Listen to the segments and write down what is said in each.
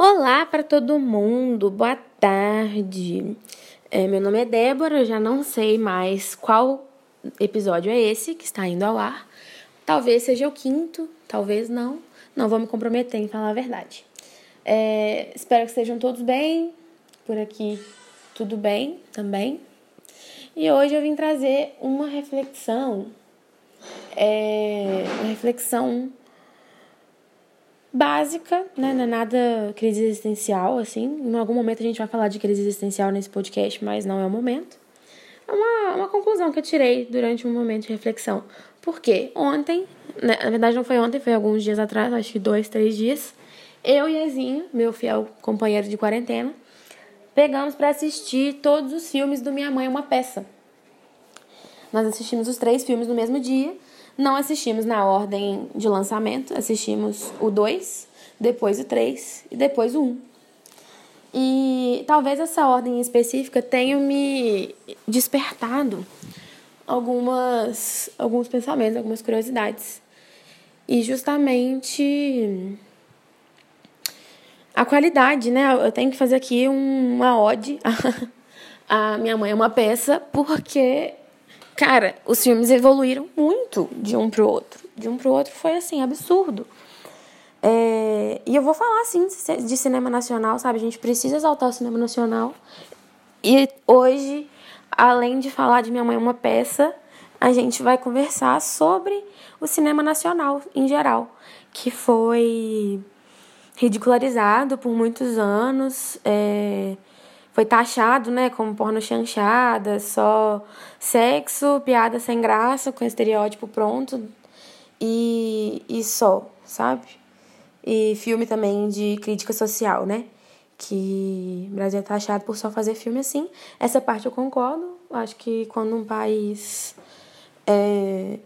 Olá para todo mundo, boa tarde. É, meu nome é Débora, eu já não sei mais qual episódio é esse que está indo ao ar. Talvez seja o quinto, talvez não. Não vou me comprometer em falar a verdade. É, espero que estejam todos bem, por aqui tudo bem também. E hoje eu vim trazer uma reflexão, é, uma reflexão básica, né? Não é nada crise existencial, assim. Em algum momento a gente vai falar de crise existencial nesse podcast, mas não é o momento. É uma, uma conclusão que eu tirei durante um momento de reflexão. Porque ontem, né, na verdade não foi ontem, foi alguns dias atrás, acho que dois, três dias, eu e Ezinho, meu fiel companheiro de quarentena, pegamos para assistir todos os filmes do Minha Mãe é uma Peça. Nós assistimos os três filmes no mesmo dia não assistimos na ordem de lançamento, assistimos o 2, depois o 3 e depois o 1. Um. E talvez essa ordem específica tenha me despertado algumas alguns pensamentos, algumas curiosidades. E justamente a qualidade, né? Eu tenho que fazer aqui uma ode. a minha mãe é uma peça porque Cara, os filmes evoluíram muito de um pro outro. De um pro outro foi assim, absurdo. É, e eu vou falar assim de cinema nacional, sabe? A gente precisa exaltar o cinema nacional. E hoje, além de falar de Minha Mãe é uma peça, a gente vai conversar sobre o cinema nacional em geral, que foi ridicularizado por muitos anos. É, foi taxado, né, como porno chanchada, só sexo, piada sem graça, com estereótipo pronto e, e só, sabe? E filme também de crítica social, né? Que o Brasil é taxado por só fazer filme assim. Essa parte eu concordo. Acho que quando um país é,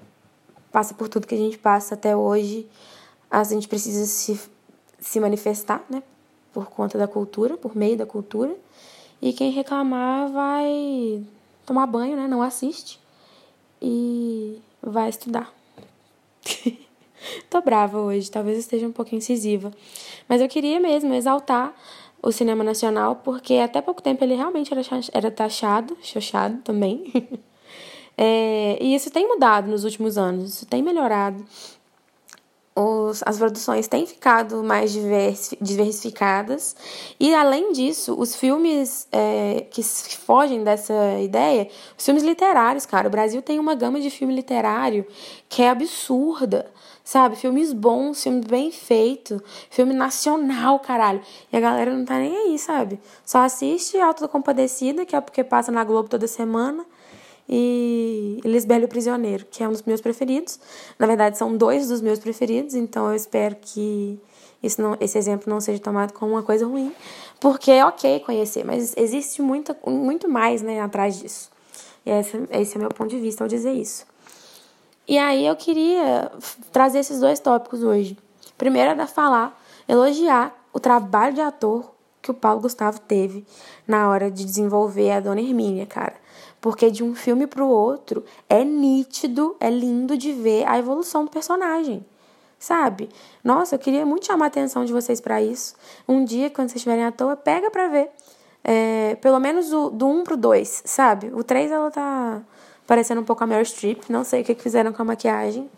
passa por tudo que a gente passa até hoje, a gente precisa se, se manifestar, né? Por conta da cultura, por meio da cultura. E quem reclamar vai tomar banho, né? Não assiste. E vai estudar. Tô brava hoje, talvez esteja um pouquinho incisiva. Mas eu queria mesmo exaltar o cinema nacional, porque até pouco tempo ele realmente era, era taxado, xoxado também. é, e isso tem mudado nos últimos anos, isso tem melhorado os, as produções têm ficado mais diversi, diversificadas. E, além disso, os filmes é, que fogem dessa ideia, os filmes literários, cara. O Brasil tem uma gama de filme literário que é absurda, sabe? Filmes bons, filme bem feito, filme nacional, caralho. E a galera não tá nem aí, sabe? Só assiste Alto da Compadecida, que é porque passa na Globo toda semana e Lisbelo Prisioneiro, que é um dos meus preferidos. Na verdade, são dois dos meus preferidos, então eu espero que isso não, esse exemplo não seja tomado como uma coisa ruim, porque é ok conhecer, mas existe muito, muito mais né, atrás disso. E esse, esse é o meu ponto de vista ao dizer isso. E aí eu queria trazer esses dois tópicos hoje. Primeiro era falar, elogiar o trabalho de ator que o Paulo Gustavo teve na hora de desenvolver a Dona Hermínia, cara. Porque de um filme para o outro é nítido, é lindo de ver a evolução do personagem. Sabe? Nossa, eu queria muito chamar a atenção de vocês para isso. Um dia, quando vocês estiverem à toa, pega pra ver. É, pelo menos o, do 1 um pro 2, sabe? O 3 ela tá parecendo um pouco a Meryl Streep. Não sei o que fizeram com a maquiagem.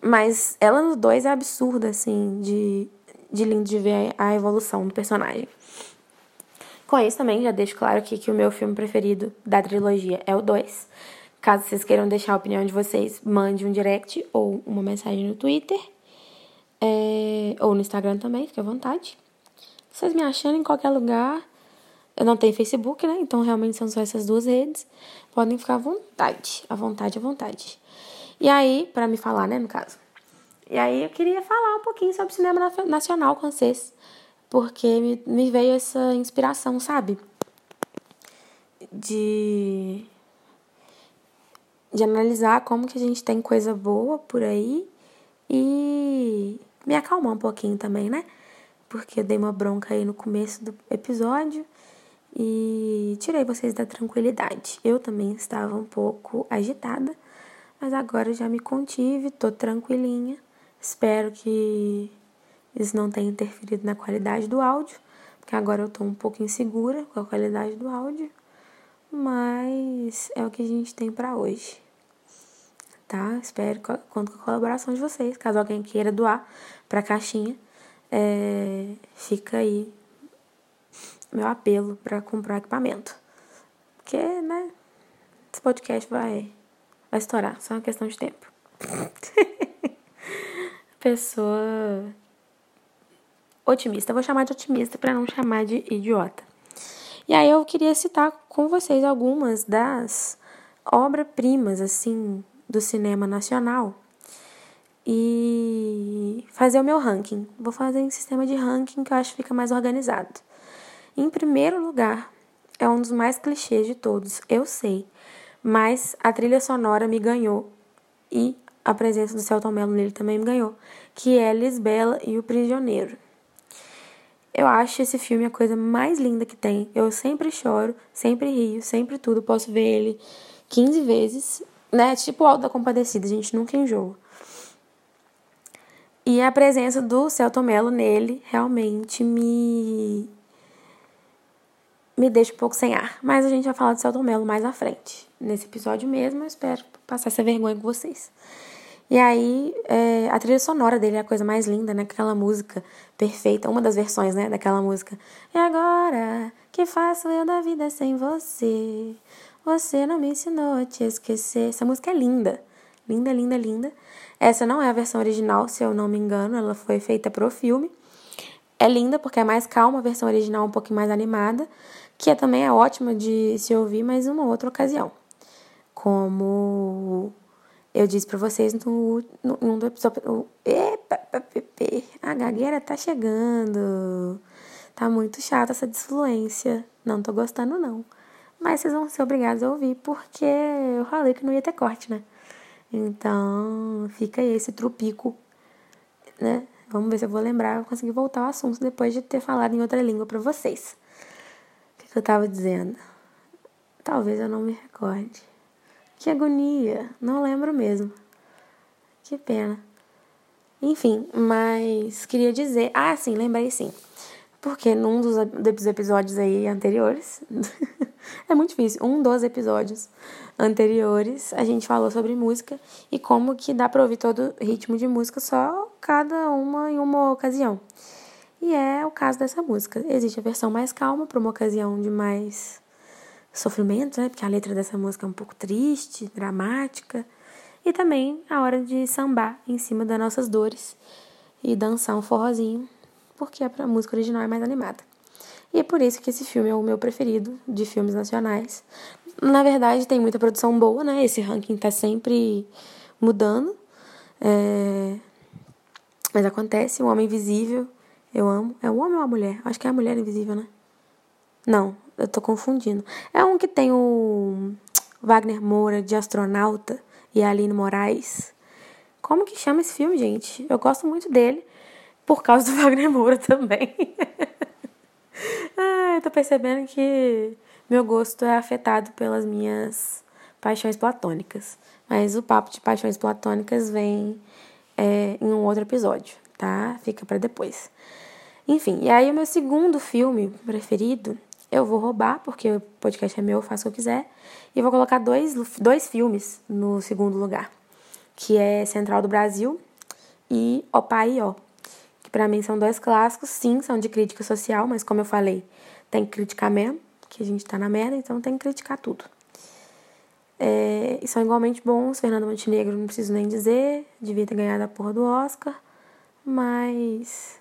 Mas ela no 2 é absurda, assim, de, de lindo de ver a evolução do personagem. Com isso também já deixo claro aqui que o meu filme preferido da trilogia é o 2. Caso vocês queiram deixar a opinião de vocês, mande um direct ou uma mensagem no Twitter. É, ou no Instagram também, fique à vontade. Vocês me achando em qualquer lugar. Eu não tenho Facebook, né? Então realmente são só essas duas redes. Podem ficar à vontade. À vontade, à vontade. E aí, para me falar, né, no caso. E aí eu queria falar um pouquinho sobre cinema nacional com vocês porque me, me veio essa inspiração, sabe? De, de analisar como que a gente tem coisa boa por aí e me acalmar um pouquinho também, né? Porque eu dei uma bronca aí no começo do episódio e tirei vocês da tranquilidade. Eu também estava um pouco agitada, mas agora já me contive, tô tranquilinha. Espero que isso não tenha interferido na qualidade do áudio, porque agora eu tô um pouco insegura com a qualidade do áudio, mas é o que a gente tem para hoje. Tá? Espero conto com a colaboração de vocês. Caso alguém queira doar para a caixinha, é, fica aí meu apelo para comprar equipamento. Porque, né, esse podcast vai, vai estourar, só uma questão de tempo. Pessoa otimista. Vou chamar de otimista para não chamar de idiota. E aí eu queria citar com vocês algumas das obras-primas, assim, do cinema nacional e fazer o meu ranking. Vou fazer em sistema de ranking que eu acho que fica mais organizado. Em primeiro lugar, é um dos mais clichês de todos, eu sei, mas a trilha sonora me ganhou e a presença do Celton Mello nele também me ganhou, que é Lisbela e o Prisioneiro. Eu acho esse filme a coisa mais linda que tem. Eu sempre choro, sempre rio, sempre tudo. Posso ver ele 15 vezes, né? Tipo o Alto da Compadecida, a gente nunca enjoa. E a presença do Celton Mello nele realmente me me deixa um pouco sem ar. Mas a gente vai falar de Celton Mello mais à frente. Nesse episódio mesmo, eu espero passar essa vergonha com vocês. E aí, é, a trilha sonora dele é a coisa mais linda, né? Aquela música perfeita, uma das versões, né? Daquela música. E agora, que faço eu da vida sem você? Você não me ensinou a te esquecer. Essa música é linda. Linda, linda, linda. Essa não é a versão original, se eu não me engano. Ela foi feita pro filme. É linda porque é mais calma, a versão original um pouquinho mais animada que também é ótima de se ouvir, mas uma outra ocasião. Como eu disse para vocês no, no, no episódio. Epa, a gagueira tá chegando. Tá muito chata essa desfluência. Não tô gostando, não. Mas vocês vão ser obrigados a ouvir, porque eu falei que não ia ter corte, né? Então, fica aí esse trupico, né? Vamos ver se eu vou lembrar, conseguir voltar ao assunto depois de ter falado em outra língua para vocês que eu estava dizendo? Talvez eu não me recorde. Que agonia, não lembro mesmo. Que pena. Enfim, mas queria dizer. Ah, sim, lembrei sim. Porque num dos, episódios aí anteriores. é muito difícil. Um dos episódios anteriores, a gente falou sobre música e como que dá pra ouvir todo ritmo de música só cada uma em uma ocasião. E é o caso dessa música. Existe a versão mais calma para uma ocasião de mais sofrimento, né? Porque a letra dessa música é um pouco triste, dramática. E também a hora de sambar em cima das nossas dores e dançar um forrozinho, porque a música original é mais animada. E é por isso que esse filme é o meu preferido de filmes nacionais. Na verdade, tem muita produção boa, né? Esse ranking tá sempre mudando. É... Mas acontece, O Homem Invisível eu amo. É o homem ou a mulher? Acho que é a mulher invisível, né? Não, eu tô confundindo. É um que tem o Wagner Moura de astronauta e a Aline Moraes. Como que chama esse filme, gente? Eu gosto muito dele por causa do Wagner Moura também. Ai, tô percebendo que meu gosto é afetado pelas minhas paixões platônicas. Mas o papo de paixões platônicas vem é, em um outro episódio, tá? Fica para depois. Enfim, e aí o meu segundo filme preferido, eu vou roubar, porque o podcast é meu, eu faço o que eu quiser, e vou colocar dois, dois filmes no segundo lugar, que é Central do Brasil e O Pai e Ó, que para mim são dois clássicos, sim, são de crítica social, mas como eu falei, tem que criticar mesmo, que a gente tá na merda, então tem que criticar tudo. É, e são igualmente bons, Fernando Montenegro não preciso nem dizer, devia ter ganhado a porra do Oscar, mas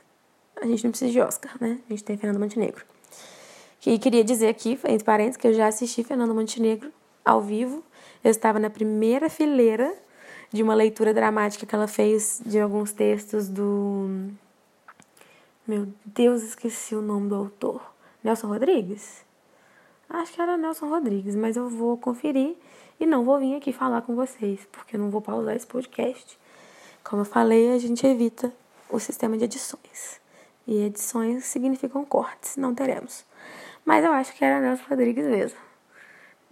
a gente não precisa de Oscar, né? A gente tem Fernando Montenegro. E queria dizer aqui, entre parênteses, que eu já assisti Fernando Montenegro ao vivo. Eu estava na primeira fileira de uma leitura dramática que ela fez de alguns textos do. Meu Deus, esqueci o nome do autor. Nelson Rodrigues? Acho que era Nelson Rodrigues, mas eu vou conferir e não vou vir aqui falar com vocês, porque eu não vou pausar esse podcast. Como eu falei, a gente evita o sistema de edições. E edições significam cortes, não teremos. Mas eu acho que era Nelson Rodrigues mesmo.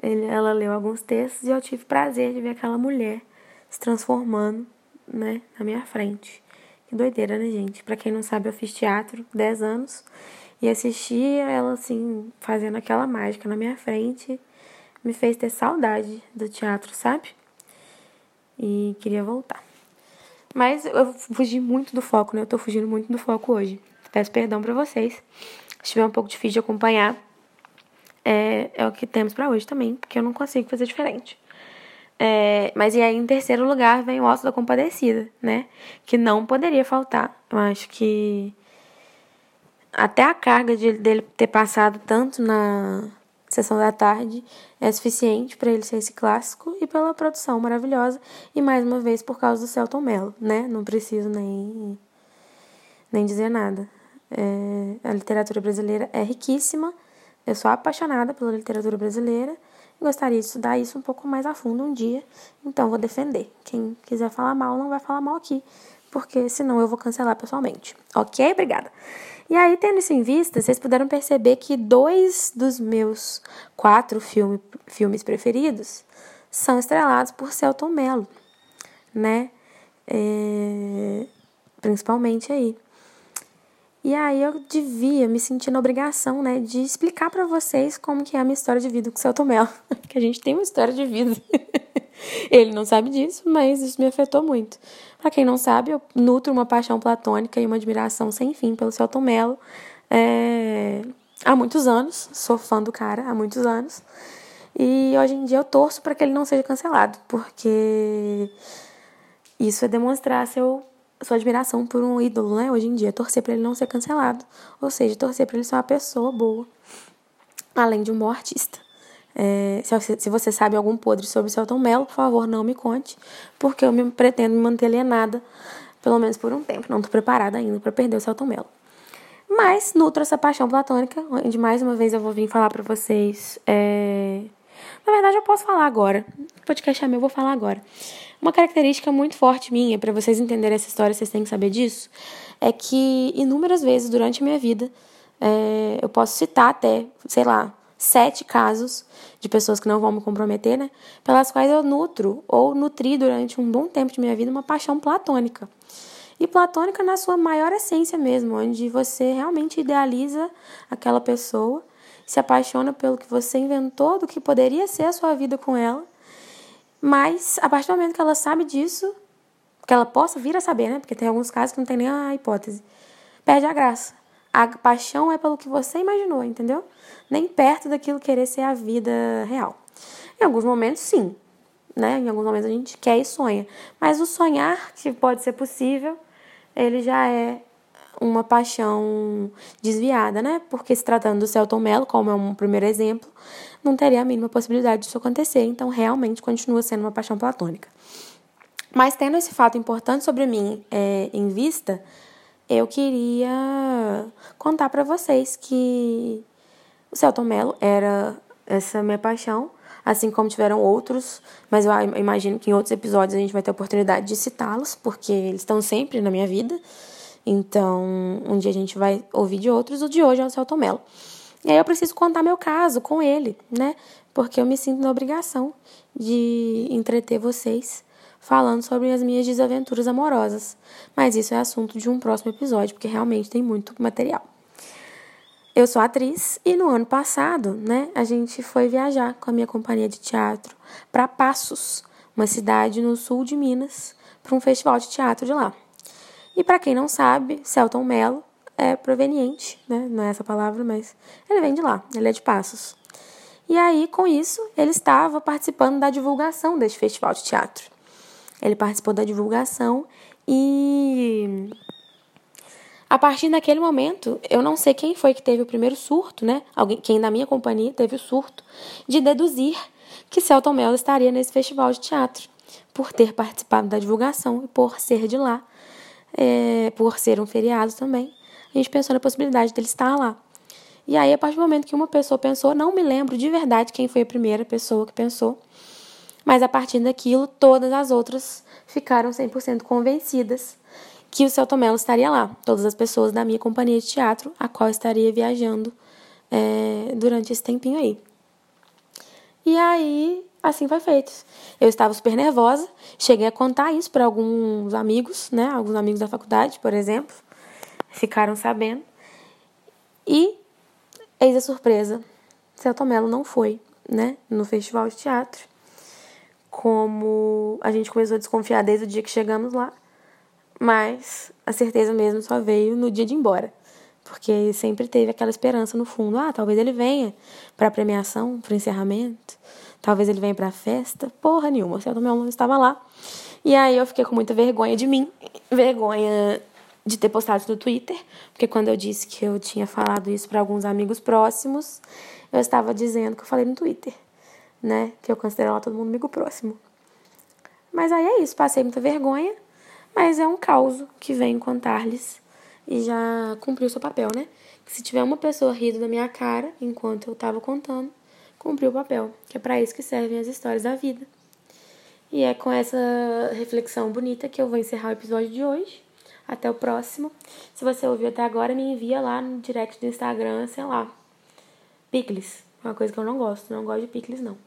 Ele, ela leu alguns textos e eu tive prazer de ver aquela mulher se transformando né, na minha frente. Que doideira, né, gente? Pra quem não sabe, eu fiz teatro 10 anos e assistia ela, assim, fazendo aquela mágica na minha frente. Me fez ter saudade do teatro, sabe? E queria voltar. Mas eu fugi muito do foco, né? Eu tô fugindo muito do foco hoje. Peço perdão para vocês. Se estiver um pouco difícil de acompanhar, é, é o que temos para hoje também, porque eu não consigo fazer diferente. É, mas e aí, em terceiro lugar, vem o Osso da Compadecida, né? Que não poderia faltar. Eu acho que até a carga de, dele ter passado tanto na sessão da tarde é suficiente para ele ser esse clássico e pela produção maravilhosa. E mais uma vez por causa do Celton Mello, né? Não preciso nem, nem dizer nada. É, a literatura brasileira é riquíssima. Eu sou apaixonada pela literatura brasileira Gostaria de estudar isso um pouco mais a fundo um dia, então vou defender. Quem quiser falar mal, não vai falar mal aqui, porque senão eu vou cancelar pessoalmente. Ok? Obrigada. E aí, tendo isso em vista, vocês puderam perceber que dois dos meus quatro filme, filmes preferidos são estrelados por Celton Mello, né? É, principalmente aí. E aí eu devia me sentir na obrigação, né, de explicar para vocês como que é a minha história de vida com o Celto Mel. que a gente tem uma história de vida. Ele não sabe disso, mas isso me afetou muito. Para quem não sabe, eu nutro uma paixão platônica e uma admiração sem fim pelo Celton Mello é... há muitos anos. Sou fã do cara há muitos anos. E hoje em dia eu torço para que ele não seja cancelado, porque isso é demonstrar seu sua admiração por um ídolo, né? Hoje em dia, torcer para ele não ser cancelado. Ou seja, torcer para ele ser uma pessoa boa, além de um bom artista. É, se, se, você sabe algum podre sobre o Celton Mello, por favor, não me conte, porque eu me, pretendo me manter alienada, pelo menos por um tempo. Não estou preparada ainda para perder o Celton Mello. Mas nutro essa paixão platônica, onde mais uma vez eu vou vir falar para vocês. É... Na verdade, eu posso falar agora. Podcast é meu, eu vou falar agora. Uma característica muito forte minha, para vocês entenderem essa história, vocês têm que saber disso, é que inúmeras vezes durante a minha vida, é, eu posso citar até, sei lá, sete casos de pessoas que não vão me comprometer, né? Pelas quais eu nutro ou nutri durante um bom tempo de minha vida uma paixão platônica. E platônica na sua maior essência mesmo, onde você realmente idealiza aquela pessoa, se apaixona pelo que você inventou, do que poderia ser a sua vida com ela mas, a partir do momento que ela sabe disso, que ela possa vir a saber, né? Porque tem alguns casos que não tem nem a hipótese, perde a graça. A paixão é pelo que você imaginou, entendeu? Nem perto daquilo querer ser a vida real. Em alguns momentos, sim. Né? Em alguns momentos a gente quer e sonha. Mas o sonhar, que pode ser possível, ele já é uma paixão desviada, né? Porque se tratando do Celton Mello, como é um primeiro exemplo, não teria a mínima possibilidade disso acontecer, então realmente continua sendo uma paixão platônica. Mas tendo esse fato importante sobre mim é, em vista, eu queria contar para vocês que o Celton Mello era essa minha paixão, assim como tiveram outros, mas eu imagino que em outros episódios a gente vai ter a oportunidade de citá-los, porque eles estão sempre na minha vida. Então, um dia a gente vai ouvir de outros, o de hoje é o Celton Mello. E aí eu preciso contar meu caso com ele, né? Porque eu me sinto na obrigação de entreter vocês falando sobre as minhas desaventuras amorosas. Mas isso é assunto de um próximo episódio, porque realmente tem muito material. Eu sou atriz e no ano passado, né, a gente foi viajar com a minha companhia de teatro para Passos, uma cidade no sul de Minas, para um festival de teatro de lá. E para quem não sabe, Celton Mello é proveniente, né? Não é essa palavra, mas ele vem de lá, ele é de Passos. E aí, com isso, ele estava participando da divulgação deste festival de teatro. Ele participou da divulgação e a partir daquele momento, eu não sei quem foi que teve o primeiro surto, né? Alguém, quem da minha companhia teve o surto de deduzir que Celton Mello estaria nesse festival de teatro, por ter participado da divulgação e por ser de lá, é, por ser um feriado também a gente pensou na possibilidade dele estar lá. E aí, a partir do momento que uma pessoa pensou, não me lembro de verdade quem foi a primeira pessoa que pensou, mas a partir daquilo, todas as outras ficaram 100% convencidas que o Celto Mello estaria lá. Todas as pessoas da minha companhia de teatro, a qual estaria viajando é, durante esse tempinho aí. E aí, assim foi feito. Eu estava super nervosa, cheguei a contar isso para alguns amigos, né? Alguns amigos da faculdade, por exemplo, ficaram sabendo. E eis a surpresa, Celto Mello não foi, né? No festival de teatro. Como a gente começou a desconfiar desde o dia que chegamos lá, mas a certeza mesmo só veio no dia de ir embora. Porque sempre teve aquela esperança no fundo, ah, talvez ele venha para a premiação, para o encerramento, talvez ele venha para a festa. Porra nenhuma, o Celto Mello não estava lá. E aí eu fiquei com muita vergonha de mim, vergonha de ter postado isso no Twitter, porque quando eu disse que eu tinha falado isso para alguns amigos próximos, eu estava dizendo que eu falei no Twitter, né? Que eu considero lá todo mundo amigo próximo. Mas aí é isso, passei muita vergonha, mas é um caos que venho contar-lhes e já cumpriu seu papel, né? Se tiver uma pessoa rindo da minha cara enquanto eu estava contando, cumpriu o papel, que é para isso que servem as histórias da vida. E é com essa reflexão bonita que eu vou encerrar o episódio de hoje. Até o próximo. Se você ouviu até agora, me envia lá no direct do Instagram, sei lá. Picles. Uma coisa que eu não gosto. Não gosto de picles, não.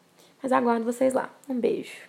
Mas aguardo vocês lá. Um beijo.